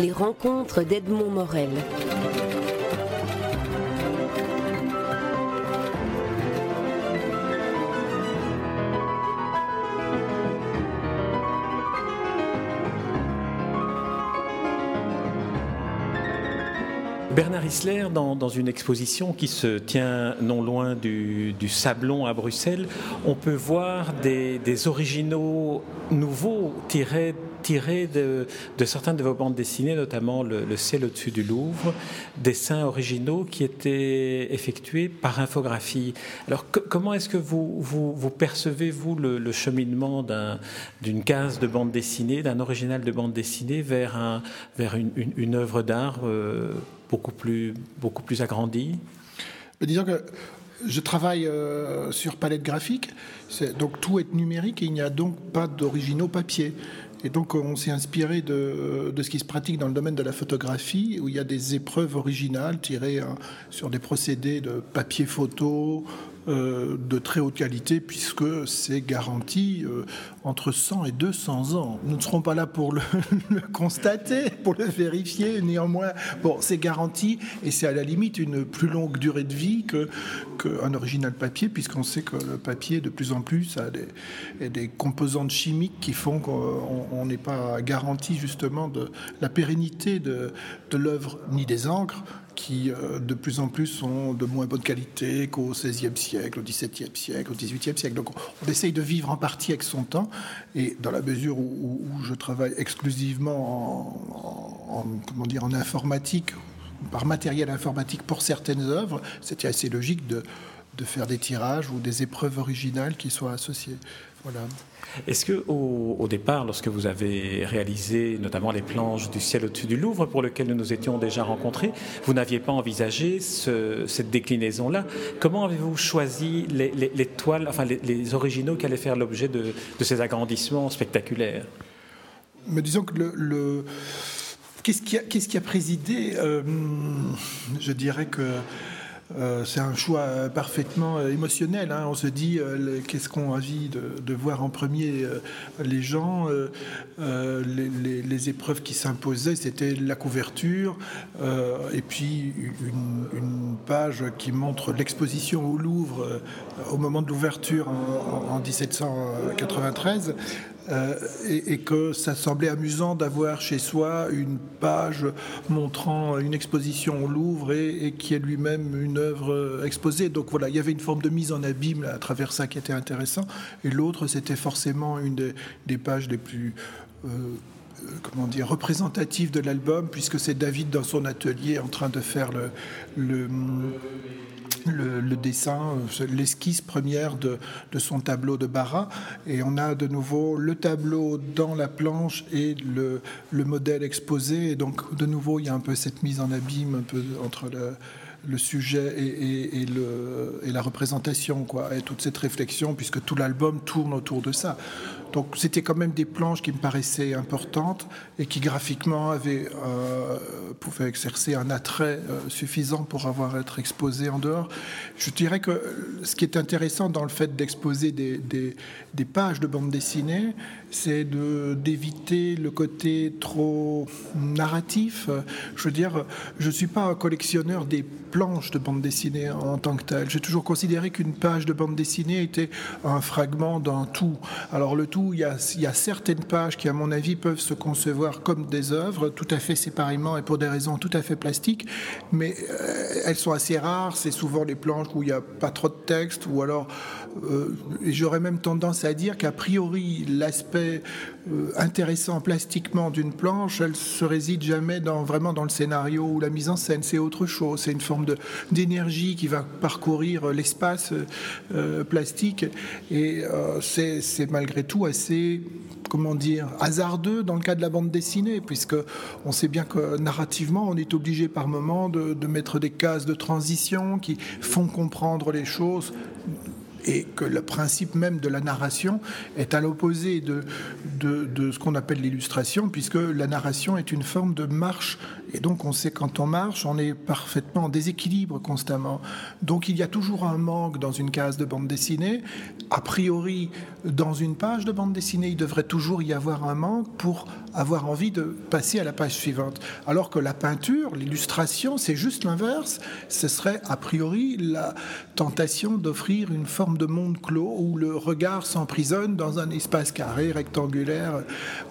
Les rencontres d'Edmond Morel. Bernard Isler, dans, une exposition qui se tient non loin du, Sablon à Bruxelles, on peut voir des, originaux nouveaux tirés de, certaines de vos bandes dessinées, notamment le, ciel au-dessus du Louvre, dessins originaux qui étaient effectués par infographie. Alors comment est-ce que vous, percevez, vous, le, cheminement d'une case de bande dessinée, d'un original de bande dessinée vers, un, vers une, œuvre d'art euh, beaucoup plus, beaucoup plus agrandi Disons que je travaille euh, sur palette graphique, donc tout est numérique et il n'y a donc pas d'originaux papier. Et donc on s'est inspiré de, ce qui se pratique dans le domaine de la photographie, où il y a des épreuves originales tirées hein, sur des procédés de papier photo, de très haute qualité puisque c'est garanti euh, entre 100 et 200 ans. Nous ne serons pas là pour le, constater, pour le vérifier. Néanmoins, bon, c'est garanti et c'est à la limite une plus longue durée de vie qu'un original papier puisqu'on sait que le papier de plus en plus a des, composantes chimiques qui font qu'on n'est pas garanti justement de la pérennité de l'œuvre ni des encres qui euh, de plus en plus sont de moins bonne qualité qu'au XVIe siècle, au XVIIe siècle, au XVIIIe siècle. Donc on essaye de vivre en partie avec son temps, et dans la mesure où, je travaille exclusivement en, comment dire, en informatique, par matériel informatique pour certaines œuvres, c'était assez logique de, de faire des tirages ou des épreuves originales qui soient associées. Voilà. Est-ce que au, départ, lorsque vous avez réalisé notamment les planches du ciel au-dessus du Louvre, pour lequel nous nous étions déjà rencontrés, vous n'aviez pas envisagé cette déclinaison-là Comment avez-vous choisi les, toiles, enfin les, originaux qui allaient faire l'objet de, ces agrandissements spectaculaires? Mais disons que le, qu'est-ce qui, qui, a présidé euh, Je dirais que euh, c'est un choix parfaitement euh, émotionnel. Hein. On se dit euh, qu'est-ce qu'on a envie de, voir en premier les gens. Les, épreuves qui s'imposaient, c'était la couverture et puis une, page qui montre l'exposition au Louvre au moment de l'ouverture en 1793. Euh, et, que ça semblait amusant d'avoir chez soi une page montrant une exposition au Louvre et, qui est lui-même une œuvre exposée. Donc voilà, il y avait une forme de mise en abîme à travers ça qui était intéressant. Et l'autre, c'était forcément une des, pages les plus euh, comment dire, représentatives de l'album, puisque c'est David dans son atelier en train de faire le le, dessin, euh, l'esquisse première de, son tableau de Barra. Et on a de nouveau le tableau dans la planche et le, modèle exposé. Et donc, de nouveau, il y a un peu cette mise en abîme un peu entre le, sujet et, le, et, la représentation, quoi, et toute cette réflexion, puisque tout l'album tourne autour de ça. Donc c'était quand même des planches qui me paraissaient importantes et qui graphiquement avaient, euh, pouvaient exercer un attrait euh, suffisant pour avoir être exposées en dehors. Je dirais que ce qui est intéressant dans le fait d'exposer des, des, pages de bande dessinée, c'est d'éviter le côté trop narratif. Je veux dire, je ne suis pas un collectionneur des planches de bande dessinée en tant que tel. J'ai toujours considéré qu'une page de bande dessinée était un fragment d'un tout. Alors le tout, il y, a, il y, a, certaines pages qui, à mon avis, peuvent se concevoir comme des œuvres, tout à fait séparément et pour des raisons tout à fait plastiques, mais euh, elles sont assez rares. C'est souvent les planches où il n'y a pas trop de texte, ou alors, euh, j'aurais même tendance à dire qu'a priori, l'aspect euh, intéressant plastiquement d'une planche, elle se réside jamais dans, vraiment dans le scénario ou la mise en scène. C'est autre chose. C'est une forme d'énergie qui va parcourir l'espace euh, plastique. Et c'est malgré tout assez, comment dire, hasardeux dans le cas de la bande dessinée, puisque on sait bien que narrativement, on est obligé par moment de mettre des cases de transition qui font comprendre les choses et que le principe même de la narration est à l'opposé de, ce qu'on appelle l'illustration, puisque la narration est une forme de marche Et donc on sait quand on marche, on est parfaitement en déséquilibre constamment. Donc il y a toujours un manque dans une case de bande dessinée. A priori, dans une page de bande dessinée, il devrait toujours y avoir un manque pour avoir envie de passer à la page suivante. Alors que la peinture, l'illustration, c'est juste l'inverse. Ce serait a priori la tentation d'offrir une forme de monde clos où le regard s'emprisonne dans un espace carré, rectangulaire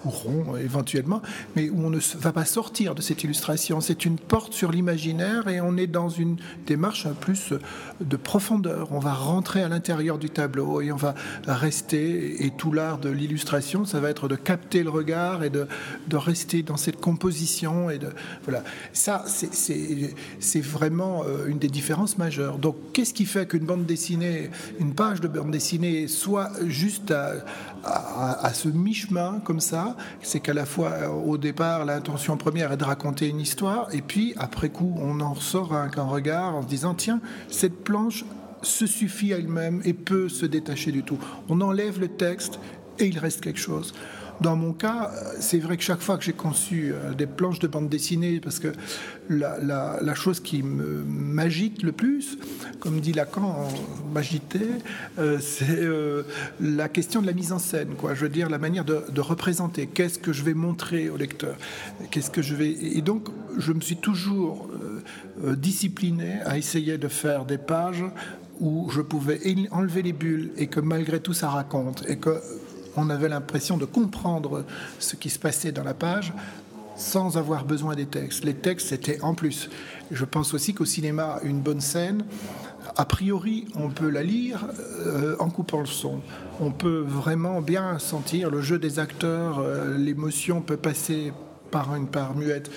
ou rond éventuellement, mais où on ne va pas sortir de cette illustration. C'est une porte sur l'imaginaire et on est dans une démarche un plus de profondeur. On va rentrer à l'intérieur du tableau et on va rester. Et tout l'art de l'illustration, ça va être de capter le regard et de, rester dans cette composition. Et voilà. Ça, c'est vraiment euh, une des différences majeures. Donc, qu'est-ce qui fait qu'une bande dessinée, une page de bande dessinée, soit juste à, à, ce mi-chemin comme ça? C'est qu'à la fois, euh, au départ, l'intention première est de raconter une histoire, et puis après coup, on en ressort avec un regard en se disant tiens, cette planche se suffit à elle-même et peut se détacher du tout. On enlève le texte et il reste quelque chose. Dans mon cas, c'est vrai que chaque fois que j'ai conçu euh, des planches de bande dessinée, parce que la, chose qui m'agite le plus, comme dit Lacan, m'agitait, euh, c'est euh, la question de la mise en scène, quoi. Je veux dire, la manière de, représenter. Qu'est-ce que je vais montrer au lecteur? Qu'est-ce que je vais. Et donc, je me suis toujours discipliné à essayer de faire des pages où je pouvais enlever les bulles et que malgré tout ça raconte et que on avait l'impression de comprendre ce qui se passait dans la page sans avoir besoin des textes. Les textes, c'était en plus. Je pense aussi qu'au cinéma, une bonne scène, a priori, on peut la lire euh, en coupant le son. On peut vraiment bien sentir le jeu des acteurs, euh, l'émotion peut passer par une part muette.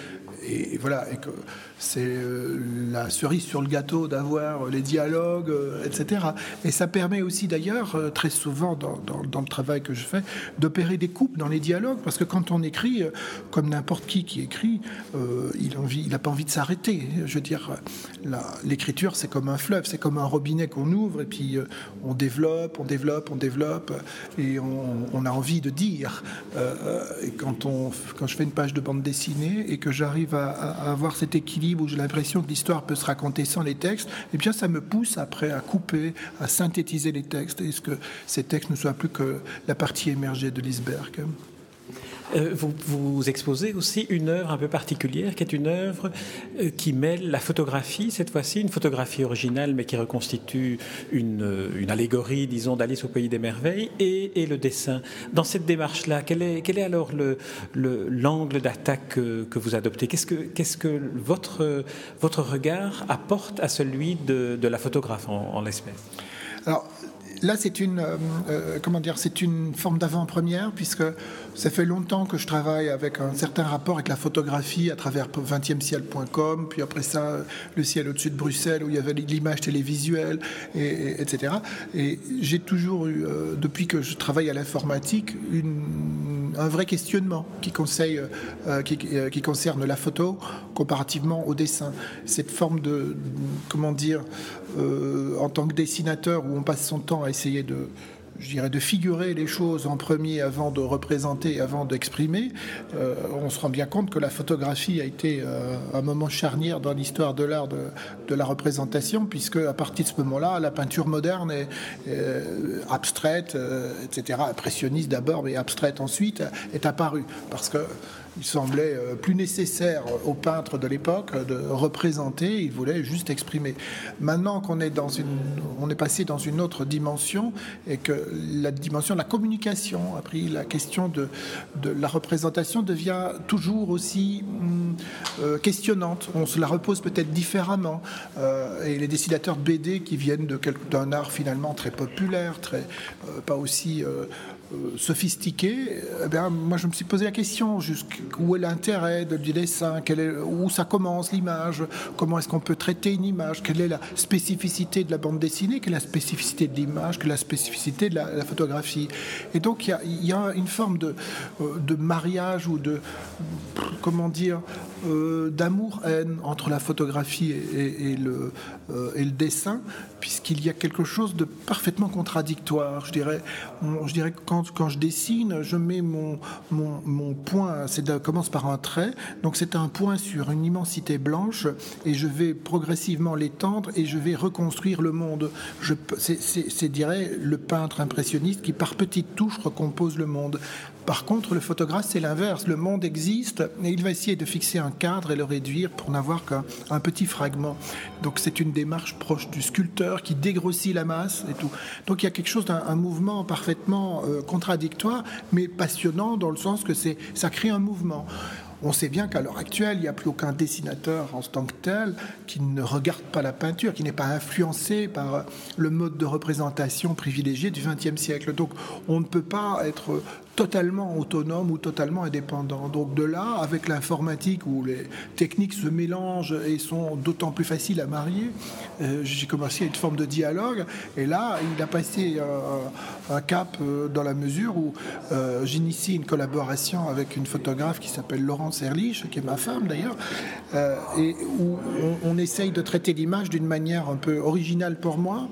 Et, voilà, et que c'est euh, la cerise sur le gâteau d'avoir les dialogues, euh, etc. Et ça permet aussi d'ailleurs, euh, très souvent dans, le travail que je fais, d'opérer des coupes dans les dialogues, parce que quand on écrit, comme n'importe qui qui écrit, il n'a pas envie de s'arrêter. Je veux dire, l'écriture, c'est comme un fleuve, c'est comme un robinet qu'on ouvre, et puis on développe, on développe, on développe, et on, a envie de dire. et quand, on, quand je fais une page de bande dessinée et que j'arrive à avoir cet équilibre, où j'ai l'impression que l'histoire peut se raconter sans les textes, eh bien ça me pousse après à couper, à synthétiser les textes, et ce que ces textes ne soient plus que la partie émergée de l'iceberg. Euh, vous, vous, exposez aussi une œuvre un peu particulière, qui est une œuvre euh, qui mêle la photographie, cette fois-ci, une photographie originale, mais qui reconstitue une, euh, allégorie, disons, d'Alice au Pays des Merveilles, et, le dessin. Dans cette démarche-là, quel est, alors l'angle le, l'angle d'attaque que, vous adoptez? Qu'est-ce que, votre, regard apporte à celui de, la photographe en, en l'espèce? Alors, là, c'est une, comment c'est une forme d'avant-première puisque ça fait longtemps que je travaille avec un certain rapport avec la photographie à travers 20e puis après ça, le ciel au-dessus de Bruxelles où il y avait l'image télévisuelle, et, etc. Et j'ai toujours eu, euh, depuis que je travaille à l'informatique, un vrai questionnement conseille, qui, qui, concerne la photo comparativement au dessin. Cette forme de, comment dire, en tant que dessinateur où on passe son temps à essayer de, je dirais, de figurer les choses en premier avant de représenter, avant d'exprimer, euh, on se rend bien compte que la photographie a été euh, un moment charnière dans l'histoire de l'art de, la représentation, puisque à partir de ce moment-là, la peinture moderne est, euh, abstraite, etc., impressionniste d'abord, mais abstraite ensuite, est apparue. Parce que il semblait euh, plus nécessaire aux peintres de l'époque de représenter, ils voulaient juste exprimer. Maintenant qu'on est dans une, on est passé dans une autre dimension et que la dimension de la communication a pris la question de, la représentation devient toujours aussi hum, euh, questionnante. On se la repose peut-être différemment. Euh, et les dessinateurs de BD qui viennent d'un art finalement très populaire, très pas aussi euh, sophistiqué, eh bien, moi je me suis posé la question où est l'intérêt du dessin, où ça commence l'image, comment est-ce qu'on peut traiter une image, quelle est la spécificité de la bande dessinée, quelle est la spécificité de l'image, quelle est la spécificité de la, photographie. Et donc il y, a, une forme de, euh, de mariage ou de, comment dire, euh, d'amour-haine entre la photographie et, le, dessin, puisqu'il y a quelque chose de parfaitement contradictoire. Je dirais, je dirais quand quand, quand je dessine, je mets mon, mon, point, c'est commence par un trait, donc c'est un point sur une immensité blanche, et je vais progressivement l'étendre et je vais reconstruire le monde. C'est, dirais, le peintre impressionniste qui, par petites touches, recompose le monde. Par contre, le photographe, c'est l'inverse. Le monde existe et il va essayer de fixer un cadre et le réduire pour n'avoir qu'un petit fragment. Donc c'est une démarche proche du sculpteur qui dégrossit la masse et tout. Donc il y a quelque chose d'un mouvement parfaitement euh, contradictoire, mais passionnant dans le sens que c'est ça crée un mouvement. On sait bien qu'à l'heure actuelle, il n'y a plus aucun dessinateur en tant que tel qui ne regarde pas la peinture, qui n'est pas influencé par le mode de représentation privilégié du XXe siècle. Donc on ne peut pas être totalement autonome ou totalement indépendant. Donc de là, avec l'informatique où les techniques se mélangent et sont d'autant plus faciles à marier, euh, j'ai commencé à une forme de dialogue. Et là, il a passé euh, un cap euh, dans la mesure où j'initie une collaboration avec une photographe qui s'appelle Laurence Erlich, qui est ma femme d'ailleurs, et où on, on, essaye de traiter l'image d'une manière un peu originale pour moi,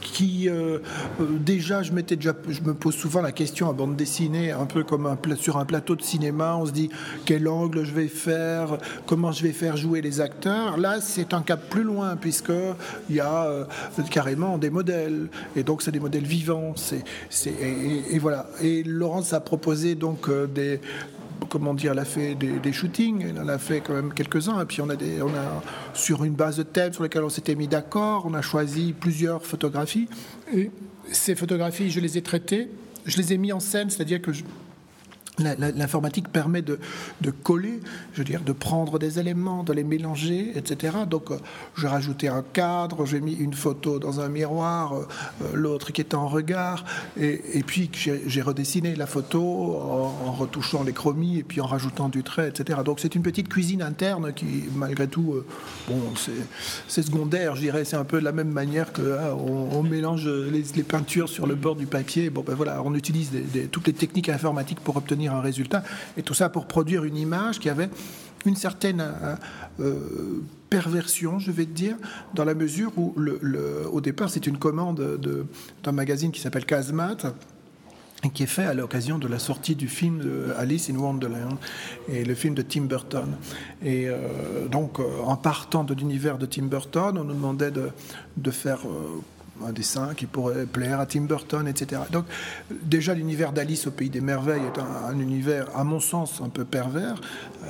qui déjà, je m'étais déjà, je me pose souvent la question à bande dessinée, un peu comme sur un plateau de cinéma, on se dit quel angle je vais faire, comment je vais faire jouer les acteurs. Là, c'est un cap plus loin, puisqu'il y a euh, carrément des modèles, et donc c'est des modèles vivants. Et, voilà. Et Laurence a proposé donc euh, des, comment dire, elle a fait des, shootings, elle en a fait quand même quelques-uns, et puis on a, des, on a sur une base de thèmes sur lesquels on s'était mis d'accord, on a choisi plusieurs photographies, et ces photographies, je les ai traitées je les ai mis en scène, c'est-à-dire que L'informatique permet de, coller, je veux dire, de prendre des éléments, de les mélanger, etc. Donc, euh, j'ai rajouté un cadre, j'ai mis une photo dans un miroir, euh, l'autre qui est en regard, et, puis j'ai redessiné la photo en, retouchant les chromies et puis en rajoutant du trait, etc. Donc, c'est une petite cuisine interne qui, malgré tout, euh, c'est secondaire, je dirais, c'est un peu de la même manière que hein, on, mélange les, peintures sur le bord du papier. Bon, ben voilà, on utilise toutes les techniques informatiques pour obtenir un résultat. Et tout ça pour produire une image qui avait une certaine euh, euh, perversion, je vais te dire, dans la mesure où, le, au départ, c'est une commande d'un magazine qui s'appelle Kazmat et qui est fait à l'occasion de la sortie du film Alice in Wonderland et le film de Tim Burton. Et euh, donc, en partant de l'univers de Tim Burton, on nous demandait de, de faire un dessin qui pourrait plaire à Tim Burton, etc. Donc déjà l'univers d'Alice au pays des merveilles est un, univers, à mon sens, un peu pervers,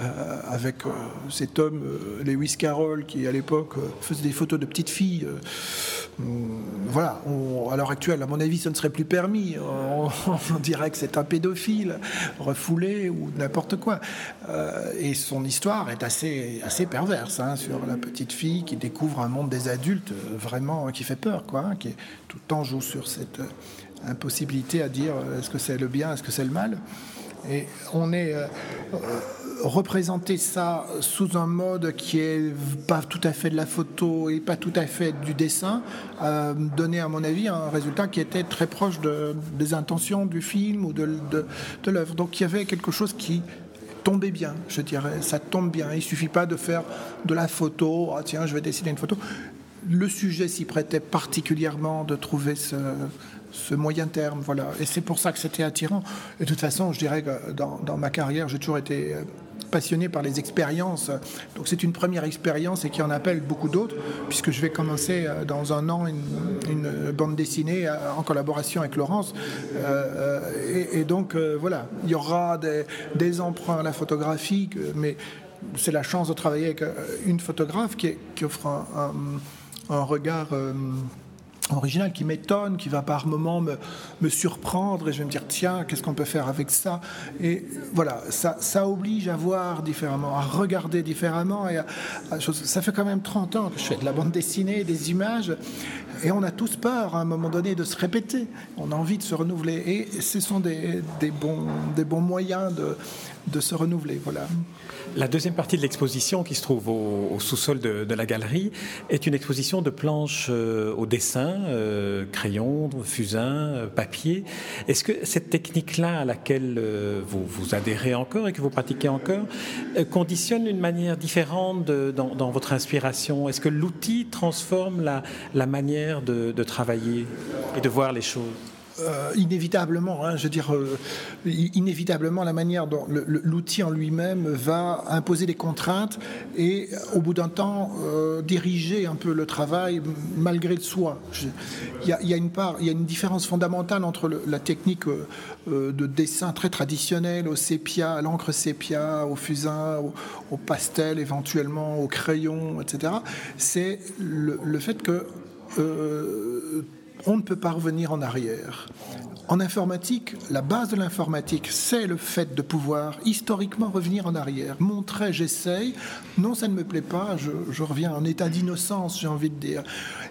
euh, avec euh, cet homme, euh, Lewis Carroll, qui à l'époque faisait des photos de petites filles. Voilà, à l'heure actuelle, à mon avis, ce ne serait plus permis. On, dirait que c'est un pédophile, refoulé ou n'importe quoi. et son histoire est assez, assez perverse, hein, sur la petite fille qui découvre un monde des adultes vraiment qui fait peur, quoi. Hein, qui tout le temps joue sur cette euh, impossibilité à dire euh, est-ce que c'est le bien, est-ce que c'est le mal. Et on est euh, représenté ça sous un mode qui est pas tout à fait de la photo et pas tout à fait du dessin, euh, donné à mon avis un résultat qui était très proche de, des intentions du film ou de, de, l'œuvre. Donc il y avait quelque chose qui tombait bien, je dirais. Ça tombe bien. Il suffit pas de faire de la photo. Ah, tiens, je vais dessiner une photo le sujet s'y prêtait particulièrement de trouver ce, moyen terme. Voilà. Et c'est pour ça que c'était attirant. Et de toute façon, je dirais que dans, ma carrière, j'ai toujours été euh, passionné par les expériences. Donc c'est une première expérience et qui en appelle beaucoup d'autres, puisque je vais commencer euh, dans un an une, bande dessinée euh, en collaboration avec Laurence. et, donc voilà, il y aura des, emprunts à la photographie, mais c'est la chance de travailler avec une photographe qui, offre un regard euh, original qui m'étonne, qui va par moments me, me, surprendre et je vais me dire tiens, qu'est-ce qu'on peut faire avec ça? Et voilà, ça, ça, oblige à voir différemment, à regarder différemment. Et ça fait quand même 30 ans que je fais de la bande dessinée, des images, et on a tous peur à un moment donné de se répéter. On a envie de se renouveler et ce sont des, bons, moyens de, se renouveler. Voilà. La deuxième partie de l'exposition qui se trouve au, sous-sol de, la galerie est une exposition de planches euh, au dessin, euh, crayon, fusain, euh, papier. Est-ce que cette technique-là à laquelle vous, vous adhérez encore et que vous pratiquez encore conditionne une manière différente dans, votre inspiration? Est-ce que l'outil transforme la, manière de, travailler et de voir les choses? Euh, inévitablement, hein, je veux dire, euh, inévitablement, la manière dont l'outil en lui-même va imposer des contraintes et, au bout d'un temps, euh, diriger un peu le travail malgré soi. Il y, a une part, il y a une différence fondamentale entre la technique de dessin très traditionnelle, au sépia, à l'encre sépia, au fusain, au, pastel éventuellement, au crayon, etc. C'est le, le, fait que 呃 on ne peut pas revenir en arrière. En informatique, la base de l'informatique, c'est le fait de pouvoir historiquement revenir en arrière, montrer, j'essaye, non, ça ne me plaît pas, je, reviens en état d'innocence, j'ai envie de dire.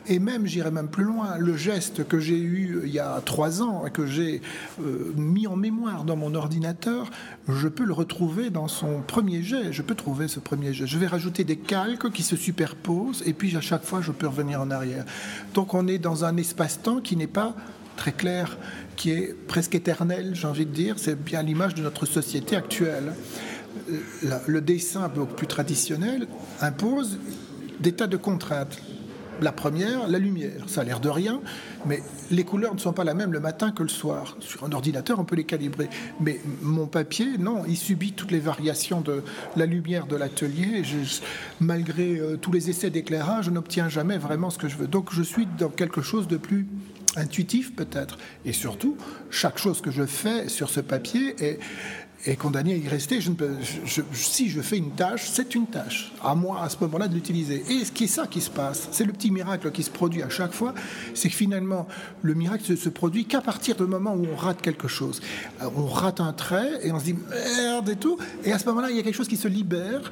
Et même, j'irai même plus loin, le geste que j'ai eu il y a trois ans que j'ai euh, mis en mémoire dans mon ordinateur, je peux le retrouver dans son premier jet, je peux trouver ce premier jet. Je vais rajouter des calques qui se superposent et puis à chaque fois, je peux revenir en arrière. Donc on est dans un qui n'est pas très clair, qui est presque éternel, j'ai envie de dire. C'est bien l'image de notre société actuelle. Le dessin beaucoup plus traditionnel impose des tas de contraintes. La première, la lumière. Ça a l'air de rien, mais les couleurs ne sont pas la même le matin que le soir. Sur un ordinateur, on peut les calibrer. Mais mon papier, non, il subit toutes les variations de la lumière de l'atelier. Malgré euh, tous les essais d'éclairage, je n'obtiens jamais vraiment ce que je veux. Donc je suis dans quelque chose de plus intuitif peut-être. Et surtout, chaque chose que je fais sur ce papier est, est condamné à y rester. Si je fais une tâche, c'est une tâche. À moi, à ce moment-là, de l'utiliser. Et ce qui est ça qui se passe, c'est le petit miracle qui se produit à chaque fois, c'est que finalement, le miracle ne se produit qu'à partir du moment où on rate quelque chose. Euh, on rate un trait et on se dit merde et tout. Et à ce moment-là, il y a quelque chose qui se libère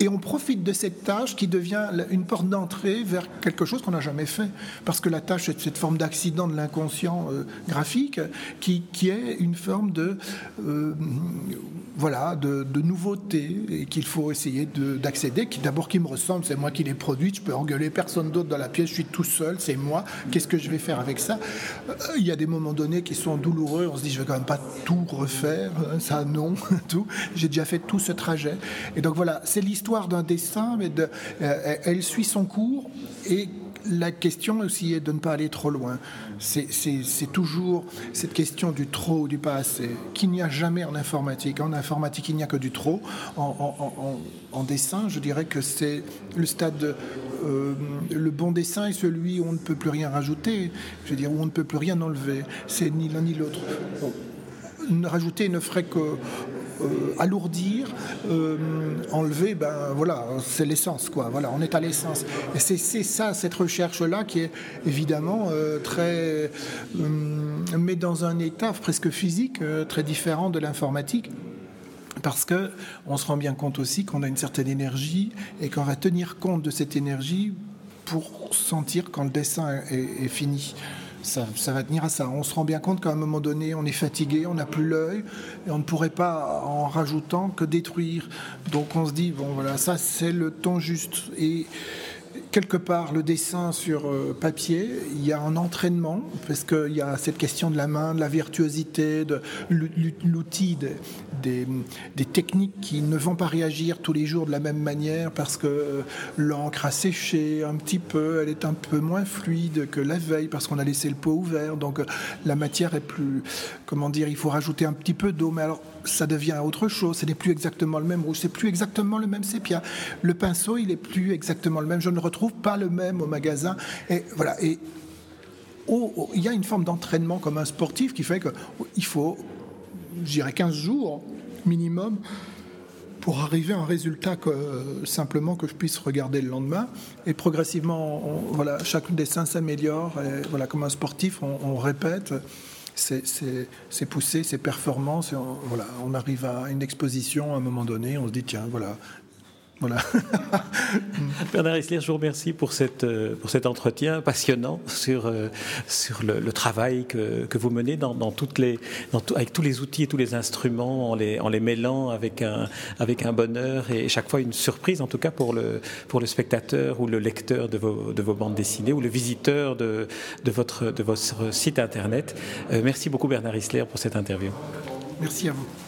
et on profite de cette tâche qui devient une porte d'entrée vers quelque chose qu'on n'a jamais fait. Parce que la tâche, c'est cette forme d'accident de l'inconscient euh, graphique qui, est une forme de, euh, voilà, de, nouveauté et qu'il faut essayer d'accéder. Qui D'abord, qui me ressemble, c'est moi qui l'ai produite. Je peux engueuler personne d'autre dans la pièce. Je suis tout seul, c'est moi. Qu'est-ce que je vais faire avec ça? Euh, Il y a des moments donnés qui sont douloureux. On se dit, je vais quand même pas tout refaire. Ça, non, tout. J'ai déjà fait tout ce trajet. Et donc voilà, c'est l'histoire d'un dessin, mais euh, elle suit son cours et la question aussi est de ne pas aller trop loin. C'est toujours cette question du trop ou du pas assez, qu'il n'y a jamais en informatique. En informatique, il n'y a que du trop. En, dessin, je dirais que c'est le stade. Euh, le bon dessin est celui où on ne peut plus rien rajouter, je veux dire, où on ne peut plus rien enlever. C'est ni l'un ni l'autre. Rajouter ne ferait que euh, alourdir, euh, enlever, ben voilà, c'est l'essence, quoi. Voilà, on est à l'essence. Et c'est ça, cette recherche-là, qui est évidemment euh, très, mais dans un état presque physique très différent de l'informatique parce que on se rend bien compte aussi qu'on a une certaine énergie et qu'on va tenir compte de cette énergie pour sentir quand le dessin est fini ça, va tenir à ça. On se rend bien compte qu'à un moment donné, on est fatigué, on n'a plus l'œil, et on ne pourrait pas, en rajoutant, que détruire. Donc on se dit, bon voilà, ça c'est le temps juste. Et quelque part le dessin sur euh, papier, il y a un entraînement, parce qu'il y a cette question de la main, de la virtuosité, de l'outil, des, techniques qui ne vont pas réagir tous les jours de la même manière, parce que euh, l'encre a séché un petit peu, elle est un peu moins fluide que la veille, parce qu'on a laissé le pot ouvert, donc euh, la matière est plus, comment dire, il faut rajouter un petit peu d'eau, mais alors ça devient autre chose. Ce n'est plus exactement le même rouge, c'est plus exactement le même sépia. Le pinceau, il est plus exactement le même. Je ne retrouve pas le même au magasin. Et voilà. Et il y a une forme d'entraînement comme un sportif qui fait qu'il faut, je dirais, 15 jours minimum pour arriver à un résultat que simplement que je puisse regarder le lendemain. Et progressivement, voilà, chaque dessin s'améliore. Voilà, comme un sportif, on répète c'est poussé, c'est performance. On, voilà, on arrive à une exposition à un moment donné, on se dit tiens, voilà, voilà. Bernard Isler, je vous remercie pour, cette, euh, pour cet entretien passionnant sur, euh, sur le, travail que, que, vous menez dans, dans toutes les, dans avec tous les outils et tous les instruments, en les, en les mêlant avec un, avec un bonheur et chaque fois une surprise, en tout cas pour le, pour le spectateur ou le lecteur de vos, de vos bandes dessinées ou le visiteur de, de, votre, de votre site internet. Euh, merci beaucoup Bernard Isler pour cette interview. Merci à vous.